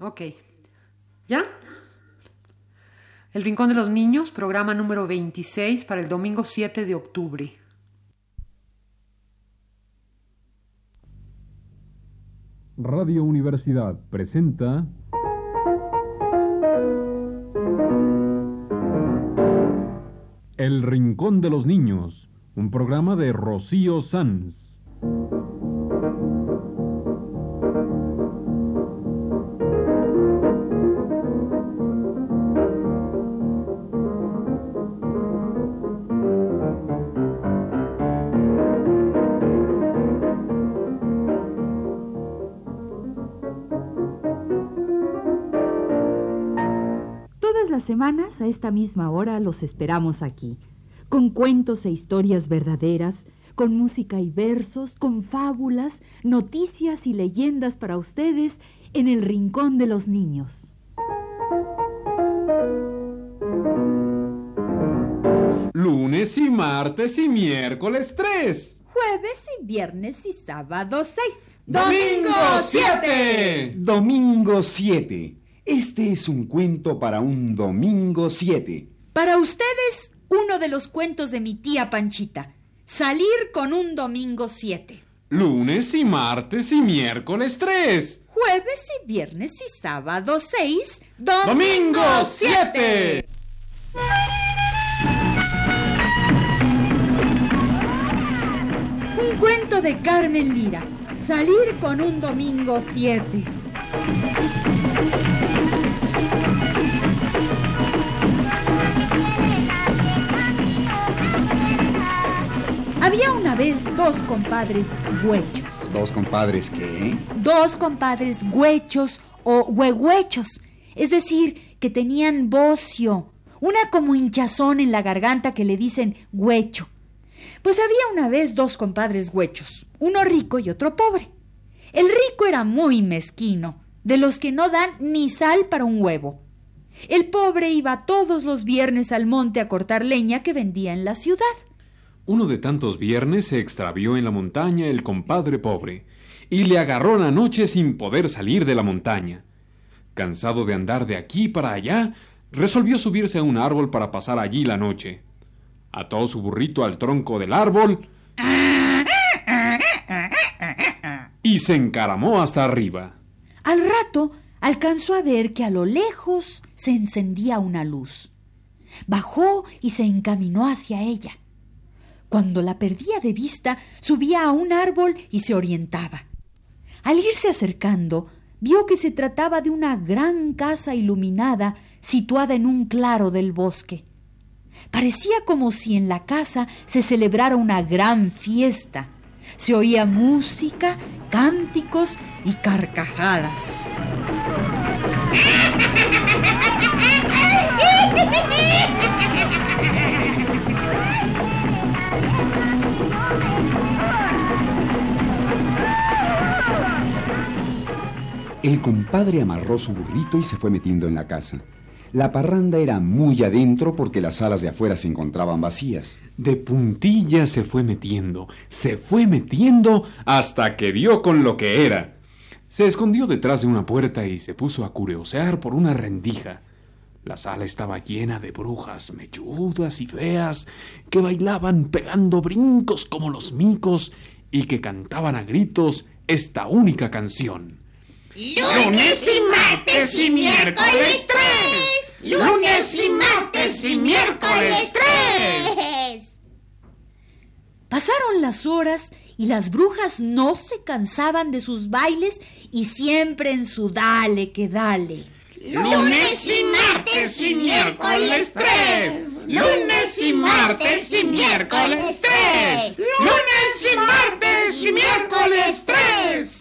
Ok. ¿Ya? El Rincón de los Niños, programa número 26 para el domingo 7 de octubre. Radio Universidad presenta El Rincón de los Niños, un programa de Rocío Sanz. Todas las semanas a esta misma hora los esperamos aquí, con cuentos e historias verdaderas, con música y versos, con fábulas, noticias y leyendas para ustedes en el Rincón de los Niños. Lunes y martes y miércoles 3. Jueves y viernes y sábado 6. ¡Domingo 7! Domingo 7. Este es un cuento para un domingo 7. Para ustedes, uno de los cuentos de mi tía Panchita. Salir con un domingo 7. Lunes y martes y miércoles 3. Jueves y viernes y sábado 6. ¡Domingo 7! Un cuento de Carmen Lira. Salir con un domingo 7. Había una vez dos compadres huechos. ¿Dos compadres qué? Dos compadres huechos o huehuechos. Es decir, que tenían bocio. Una como hinchazón en la garganta que le dicen huecho. Pues había una vez dos compadres huechos, uno rico y otro pobre. El rico era muy mezquino, de los que no dan ni sal para un huevo. El pobre iba todos los viernes al monte a cortar leña que vendía en la ciudad. Uno de tantos viernes se extravió en la montaña el compadre pobre y le agarró la noche sin poder salir de la montaña. Cansado de andar de aquí para allá, resolvió subirse a un árbol para pasar allí la noche. Ató su burrito al tronco del árbol y se encaramó hasta arriba. Al rato alcanzó a ver que a lo lejos se encendía una luz. Bajó y se encaminó hacia ella. Cuando la perdía de vista, subía a un árbol y se orientaba. Al irse acercando, vio que se trataba de una gran casa iluminada situada en un claro del bosque. Parecía como si en la casa se celebrara una gran fiesta. Se oía música, cánticos y carcajadas. El compadre amarró su burrito y se fue metiendo en la casa. La parranda era muy adentro porque las salas de afuera se encontraban vacías. De puntilla se fue metiendo, se fue metiendo hasta que dio con lo que era. Se escondió detrás de una puerta y se puso a curiosear por una rendija. La sala estaba llena de brujas mechudas y feas que bailaban pegando brincos como los micos y que cantaban a gritos esta única canción. Lunes y martes y miércoles tres. Lunes y martes y miércoles tres. Pasaron las horas y las brujas no se cansaban de sus bailes y siempre en su dale que dale. Lunes y martes y miércoles tres. Lunes y martes y miércoles tres. Lunes y martes y miércoles tres.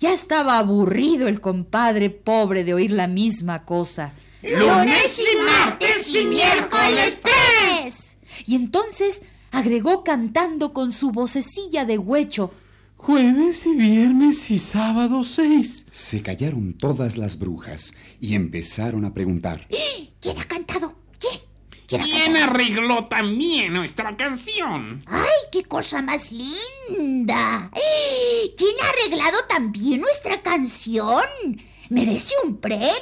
Ya estaba aburrido el compadre pobre de oír la misma cosa. Lunes y martes y miércoles tres. Y entonces agregó cantando con su vocecilla de huecho. Jueves y viernes y sábado seis. Se callaron todas las brujas y empezaron a preguntar. ¿Quién ha cantado? ¿Quién? ¿Quién arregló también nuestra canción? ¡Ay, qué cosa más linda! ¿Quién ha arreglado también nuestra canción? ¡Merece un premio!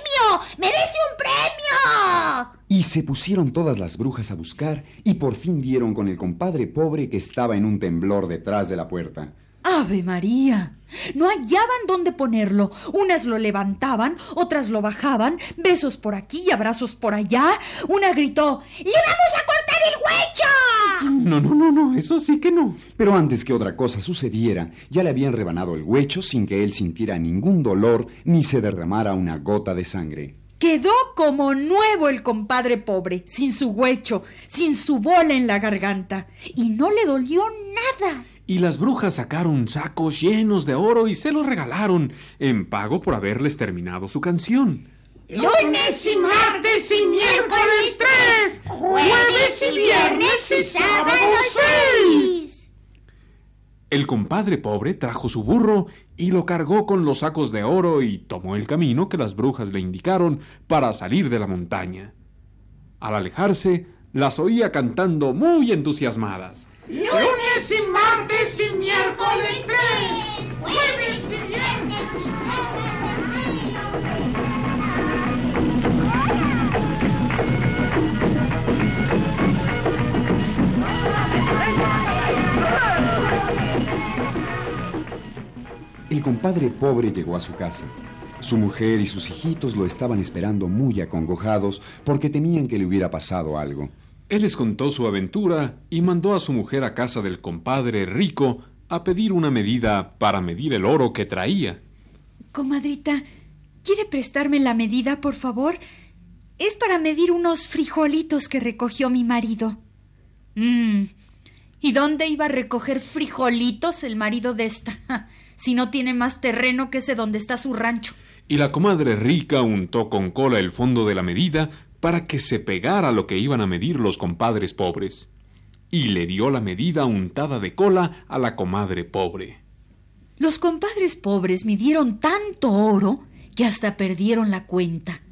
¡Merece un premio! Y se pusieron todas las brujas a buscar y por fin dieron con el compadre pobre que estaba en un temblor detrás de la puerta. ¡Ave María! No hallaban dónde ponerlo. Unas lo levantaban, otras lo bajaban, besos por aquí y abrazos por allá. Una gritó ¡Le vamos a cortar el huecho! No, no, no, no, eso sí que no. Pero antes que otra cosa sucediera, ya le habían rebanado el huecho sin que él sintiera ningún dolor ni se derramara una gota de sangre. Quedó como nuevo el compadre pobre, sin su huecho, sin su bola en la garganta, y no le dolió nada y las brujas sacaron sacos llenos de oro y se los regalaron en pago por haberles terminado su canción. Lunes y martes y miércoles tres, jueves y viernes y sábado seis. El compadre pobre trajo su burro y lo cargó con los sacos de oro y tomó el camino que las brujas le indicaron para salir de la montaña. Al alejarse, las oía cantando muy entusiasmadas. Lunes y martes y miércoles tres. Jueves y viernes y El compadre pobre llegó a su casa. Su mujer y sus hijitos lo estaban esperando muy acongojados porque temían que le hubiera pasado algo. Él les contó su aventura y mandó a su mujer a casa del compadre rico a pedir una medida para medir el oro que traía. Comadrita, ¿quiere prestarme la medida, por favor? Es para medir unos frijolitos que recogió mi marido. Mm. ¿Y dónde iba a recoger frijolitos el marido de esta? si no tiene más terreno que ese donde está su rancho. Y la comadre rica untó con cola el fondo de la medida para que se pegara lo que iban a medir los compadres pobres, y le dio la medida untada de cola a la comadre pobre. Los compadres pobres midieron tanto oro que hasta perdieron la cuenta,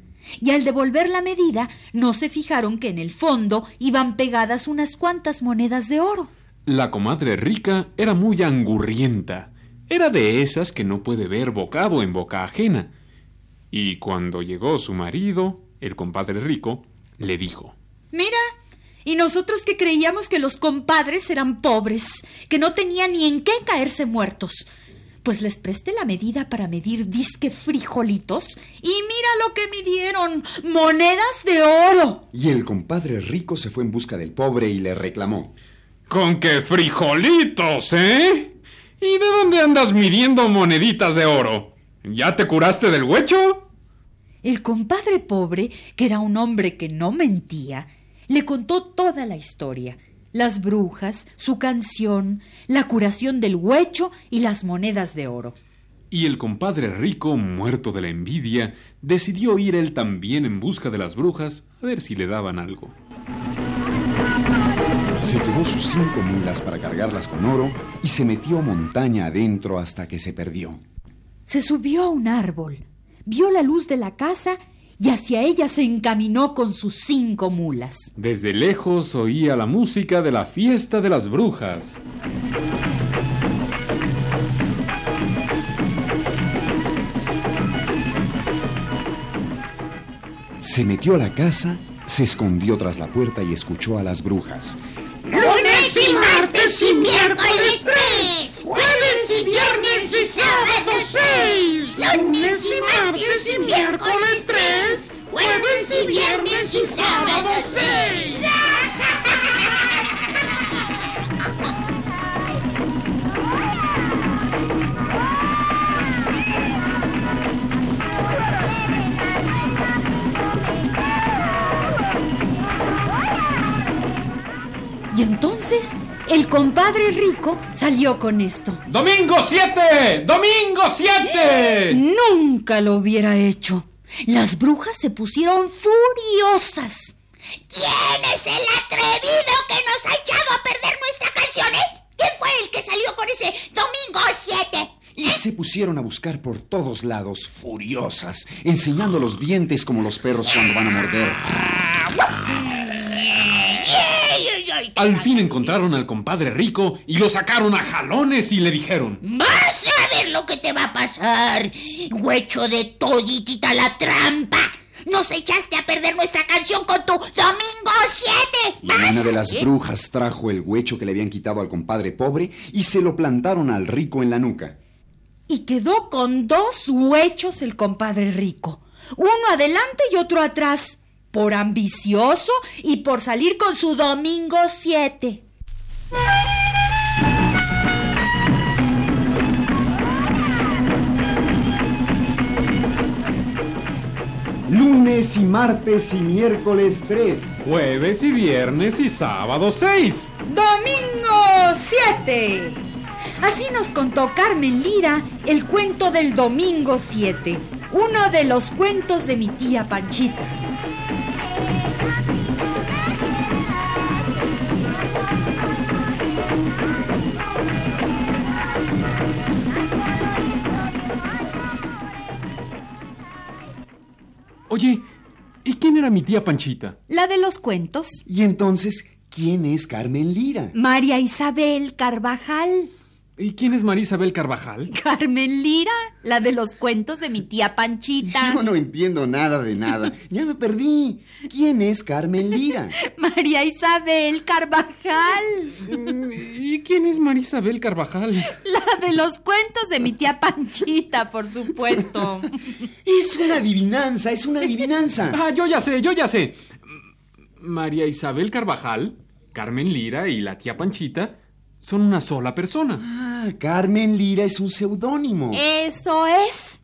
y al devolver la medida no se fijaron que en el fondo iban pegadas unas cuantas monedas de oro. La comadre rica era muy angurrienta, era de esas que no puede ver bocado en boca ajena, y cuando llegó su marido, el compadre rico, le dijo Mira, y nosotros que creíamos que los compadres eran pobres, que no tenían ni en qué caerse muertos. Pues les presté la medida para medir disque frijolitos y mira lo que midieron, monedas de oro. Y el compadre rico se fue en busca del pobre y le reclamó. ¿Con qué frijolitos, eh? ¿Y de dónde andas midiendo moneditas de oro? ¿Ya te curaste del huecho? El compadre pobre, que era un hombre que no mentía, le contó toda la historia, las brujas, su canción, la curación del huecho y las monedas de oro. Y el compadre rico, muerto de la envidia, decidió ir él también en busca de las brujas a ver si le daban algo. Se llevó sus cinco mulas para cargarlas con oro y se metió montaña adentro hasta que se perdió. Se subió a un árbol, vio la luz de la casa y hacia ella se encaminó con sus cinco mulas. Desde lejos oía la música de la fiesta de las brujas. Se metió a la casa, se escondió tras la puerta y escuchó a las brujas. Lunes y martes y miércoles tres. Jueves y viernes y sábado seis. Lunes y martes y miércoles tres. Jueves y viernes y sábado seis. Y entonces el compadre rico salió con esto. ¡Domingo 7! ¡Domingo 7! Nunca lo hubiera hecho. Las brujas se pusieron furiosas. ¿Quién es el atrevido que nos ha echado a perder nuestra canción? Eh? ¿Quién fue el que salió con ese Domingo 7? Y se pusieron a buscar por todos lados, furiosas, enseñando los dientes como los perros cuando van a morder. Y te Al fin encontraron al compadre rico y lo sacaron a jalones y le dijeron... Vas a ver lo que te va a pasar. Huecho de toditita la trampa. Nos echaste a perder nuestra canción con tu Domingo 7. Y una de las brujas trajo el huecho que le habían quitado al compadre pobre y se lo plantaron al rico en la nuca. Y quedó con dos huechos el compadre rico. Uno adelante y otro atrás. Por ambicioso y por salir con su domingo 7. Lunes y martes y miércoles 3. Jueves y viernes y sábado 6. Domingo 7. Así nos contó Carmen Lira el cuento del Domingo 7, uno de los cuentos de mi tía Panchita. Oye, ¿y quién era mi tía Panchita? La de los cuentos, Y entonces, ¿quién es Carmen Lira? María Isabel Carvajal. ¿Y quién es María Isabel Carvajal? Carmen Lira, la de los cuentos de mi tía Panchita. Yo no entiendo nada de nada. Ya me perdí. ¿Quién es Carmen Lira? María Isabel Carvajal, ¿Y quién es María Isabel Carvajal? la de los cuentos de mi tía Panchita, por supuesto. Es una adivinanza, es una adivinanza. Ah, yo ya sé, yo ya sé. María Isabel Carvajal, Carmen Lira y la tía Panchita son una sola persona. Ah, Carmen Lira es un seudónimo. Eso es.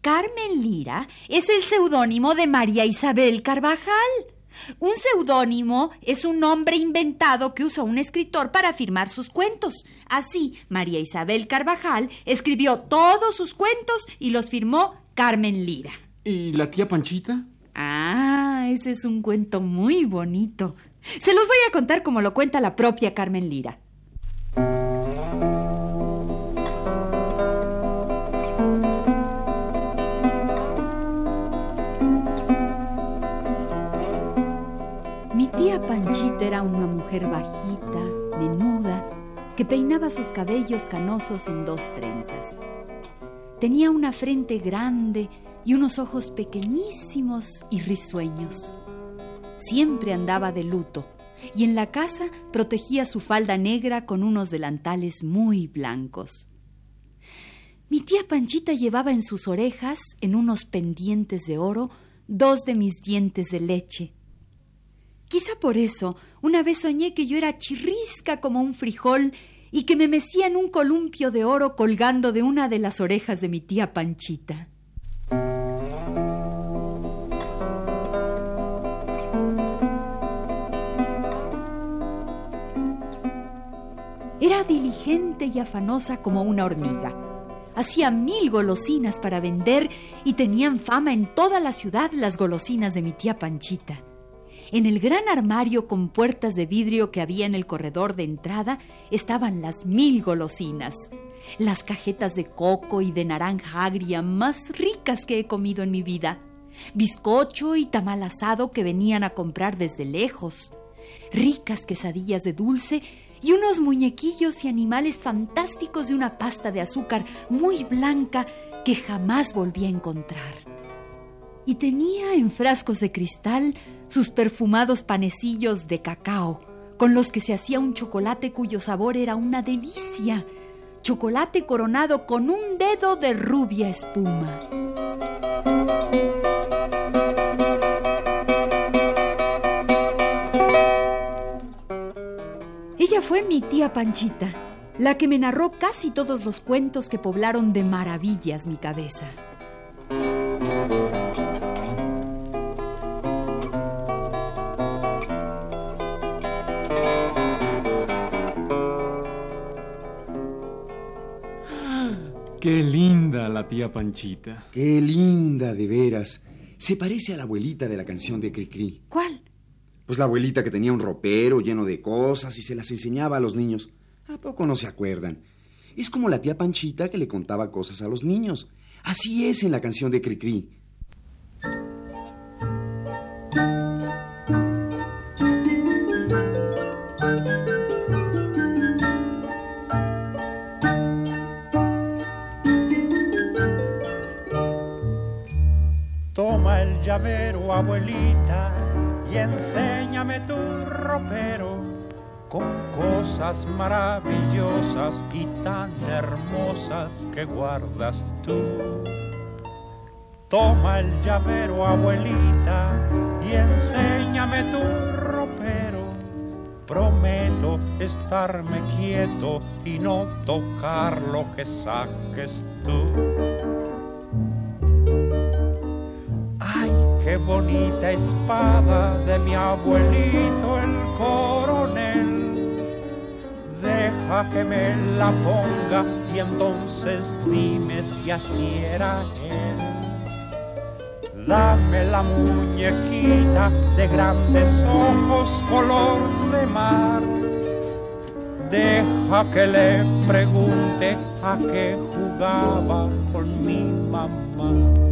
Carmen Lira es el seudónimo de María Isabel Carvajal. Un seudónimo es un nombre inventado que usa un escritor para firmar sus cuentos. Así, María Isabel Carvajal escribió todos sus cuentos y los firmó Carmen Lira. ¿Y la tía Panchita? Ah, ese es un cuento muy bonito. Se los voy a contar como lo cuenta la propia Carmen Lira. Bajita, menuda, que peinaba sus cabellos canosos en dos trenzas. Tenía una frente grande y unos ojos pequeñísimos y risueños. Siempre andaba de luto y en la casa protegía su falda negra con unos delantales muy blancos. Mi tía Panchita llevaba en sus orejas, en unos pendientes de oro, dos de mis dientes de leche. Quizá por eso una vez soñé que yo era chirrisca como un frijol y que me mecía en un columpio de oro colgando de una de las orejas de mi tía Panchita. Era diligente y afanosa como una hormiga. Hacía mil golosinas para vender y tenían fama en toda la ciudad las golosinas de mi tía Panchita. En el gran armario con puertas de vidrio que había en el corredor de entrada estaban las mil golosinas. Las cajetas de coco y de naranja agria más ricas que he comido en mi vida. Bizcocho y tamal asado que venían a comprar desde lejos. Ricas quesadillas de dulce y unos muñequillos y animales fantásticos de una pasta de azúcar muy blanca que jamás volví a encontrar. Y tenía en frascos de cristal sus perfumados panecillos de cacao, con los que se hacía un chocolate cuyo sabor era una delicia. Chocolate coronado con un dedo de rubia espuma. Ella fue mi tía Panchita, la que me narró casi todos los cuentos que poblaron de maravillas mi cabeza. Qué linda la tía Panchita. Qué linda, de veras. Se parece a la abuelita de la canción de Cricri. ¿Cuál? Pues la abuelita que tenía un ropero lleno de cosas y se las enseñaba a los niños. ¿A poco no se acuerdan? Es como la tía Panchita que le contaba cosas a los niños. Así es en la canción de Cricri. Llavero, abuelita, y enséñame tu ropero con cosas maravillosas y tan hermosas que guardas tú. Toma el llavero, abuelita, y enséñame tu ropero. Prometo estarme quieto y no tocar lo que saques tú. Qué bonita espada de mi abuelito el coronel. Deja que me la ponga y entonces dime si así era él. Dame la muñequita de grandes ojos color de mar. Deja que le pregunte a qué jugaba con mi mamá.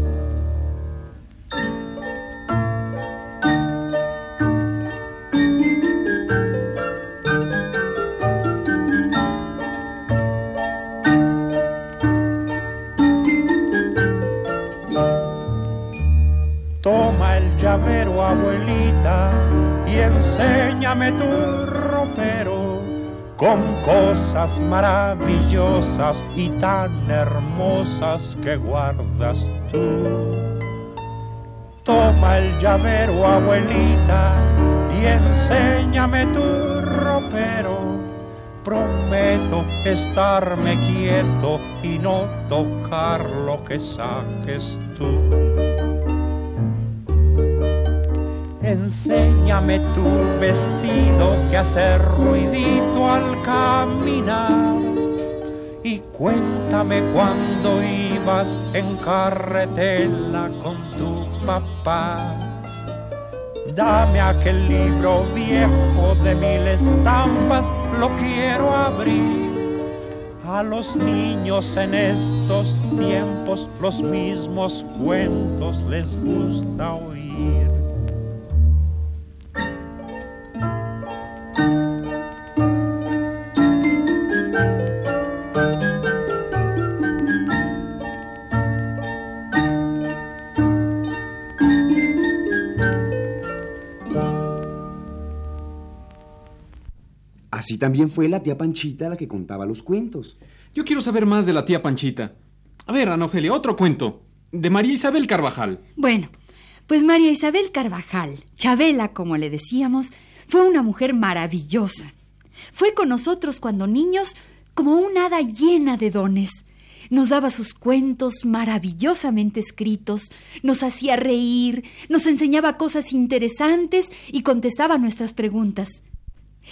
Abuelita, y enséñame tu ropero con cosas maravillosas y tan hermosas que guardas tú. Toma el llavero, abuelita, y enséñame tu ropero. Prometo estarme quieto y no tocar lo que saques tú. Enséñame tu vestido que hace ruidito al caminar. Y cuéntame cuando ibas en carretela con tu papá. Dame aquel libro viejo de mil estampas, lo quiero abrir. A los niños en estos tiempos los mismos cuentos les gusta oír. Así también fue la tía Panchita la que contaba los cuentos. Yo quiero saber más de la tía Panchita. A ver, Ana Ofelia, otro cuento. De María Isabel Carvajal. Bueno, pues María Isabel Carvajal, Chabela, como le decíamos, fue una mujer maravillosa. Fue con nosotros cuando niños como una hada llena de dones. Nos daba sus cuentos maravillosamente escritos, nos hacía reír, nos enseñaba cosas interesantes y contestaba nuestras preguntas.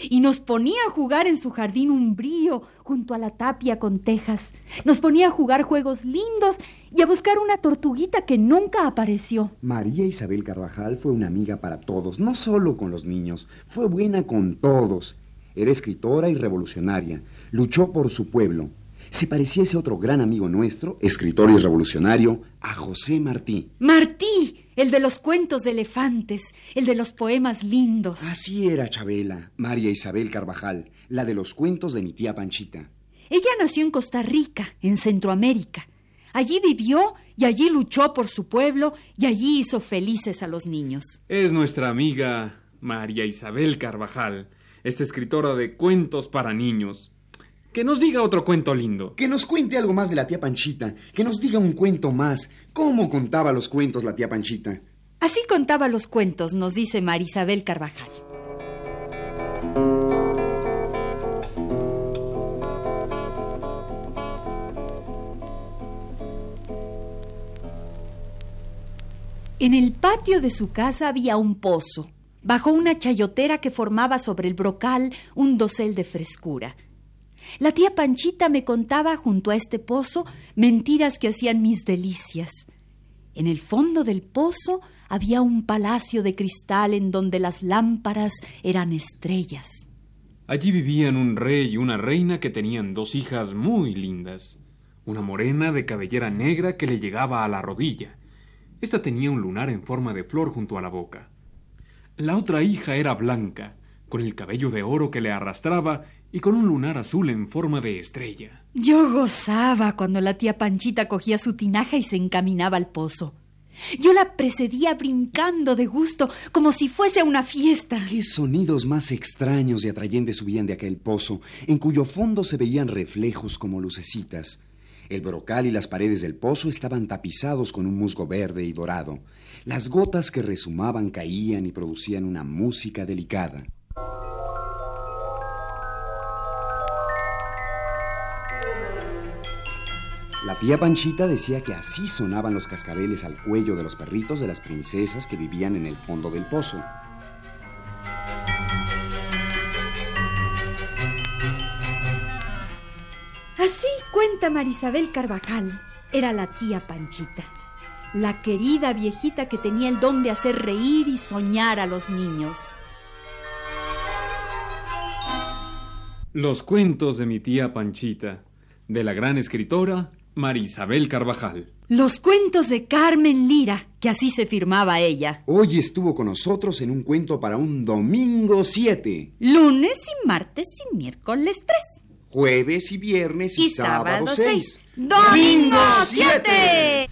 Y nos ponía a jugar en su jardín umbrío junto a la tapia con tejas. Nos ponía a jugar juegos lindos y a buscar una tortuguita que nunca apareció. María Isabel Carvajal fue una amiga para todos, no solo con los niños, fue buena con todos. Era escritora y revolucionaria, luchó por su pueblo. Se parecía ese otro gran amigo nuestro, escritor y revolucionario, a José Martí. Martí, el de los cuentos de elefantes, el de los poemas lindos. Así era Chabela, María Isabel Carvajal, la de los cuentos de mi tía Panchita. Ella nació en Costa Rica, en Centroamérica. Allí vivió y allí luchó por su pueblo y allí hizo felices a los niños. Es nuestra amiga María Isabel Carvajal, esta escritora de cuentos para niños. Que nos diga otro cuento lindo. Que nos cuente algo más de la tía Panchita, que nos diga un cuento más. ¿Cómo contaba los cuentos la tía Panchita? Así contaba los cuentos, nos dice María Isabel Carvajal. En el patio de su casa había un pozo, bajo una chayotera que formaba sobre el brocal un dosel de frescura. La tía Panchita me contaba junto a este pozo mentiras que hacían mis delicias. En el fondo del pozo había un palacio de cristal en donde las lámparas eran estrellas. Allí vivían un rey y una reina que tenían dos hijas muy lindas. Una morena de cabellera negra que le llegaba a la rodilla. Esta tenía un lunar en forma de flor junto a la boca. La otra hija era blanca, con el cabello de oro que le arrastraba y con un lunar azul en forma de estrella. Yo gozaba cuando la tía Panchita cogía su tinaja y se encaminaba al pozo. Yo la precedía brincando de gusto, como si fuese una fiesta. Qué sonidos más extraños y atrayentes subían de aquel pozo, en cuyo fondo se veían reflejos como lucecitas. El brocal y las paredes del pozo estaban tapizados con un musgo verde y dorado. Las gotas que resumaban caían y producían una música delicada. La tía Panchita decía que así sonaban los cascabeles al cuello de los perritos de las princesas que vivían en el fondo del pozo. Así cuenta Marisabel Carvajal. Era la tía Panchita, la querida viejita que tenía el don de hacer reír y soñar a los niños. Los cuentos de mi tía Panchita, de la gran escritora Marisabel Carvajal. Los cuentos de Carmen Lira, que así se firmaba ella. Hoy estuvo con nosotros en un cuento para un domingo 7, Lunes y martes y miércoles 3. jueves y viernes y, Y sábado sábado 6. 6. ¡Domingo 7!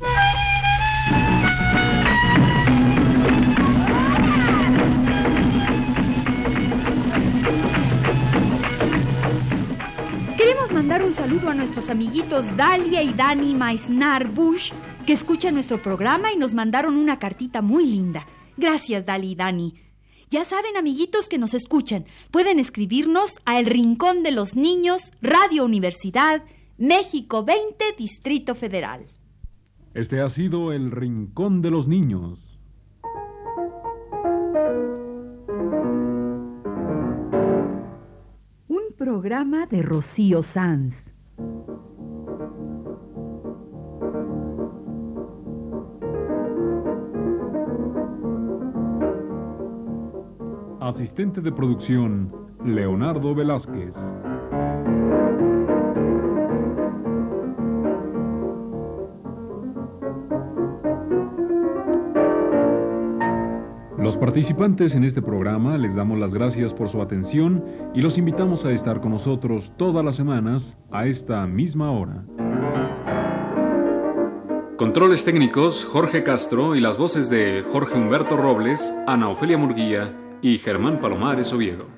Saludo a nuestros amiguitos Dalia y Dani Maisnar Bush, que escuchan nuestro programa y nos mandaron una cartita muy linda. Gracias, Dali y Dani. Ya saben, amiguitos que nos escuchan, pueden escribirnos a El Rincón de los Niños, Radio Universidad, México 20, Distrito Federal. Este ha sido el Rincón de los Niños. Un programa de Rocío Sanz. Asistente de producción, Leonardo Velázquez. Participantes en este programa les damos las gracias por su atención y los invitamos a estar con nosotros todas las semanas a esta misma hora. Controles técnicos, Jorge Castro y las voces de Jorge Humberto Robles, Ana Ofelia Murguía y Germán Palomares Oviedo.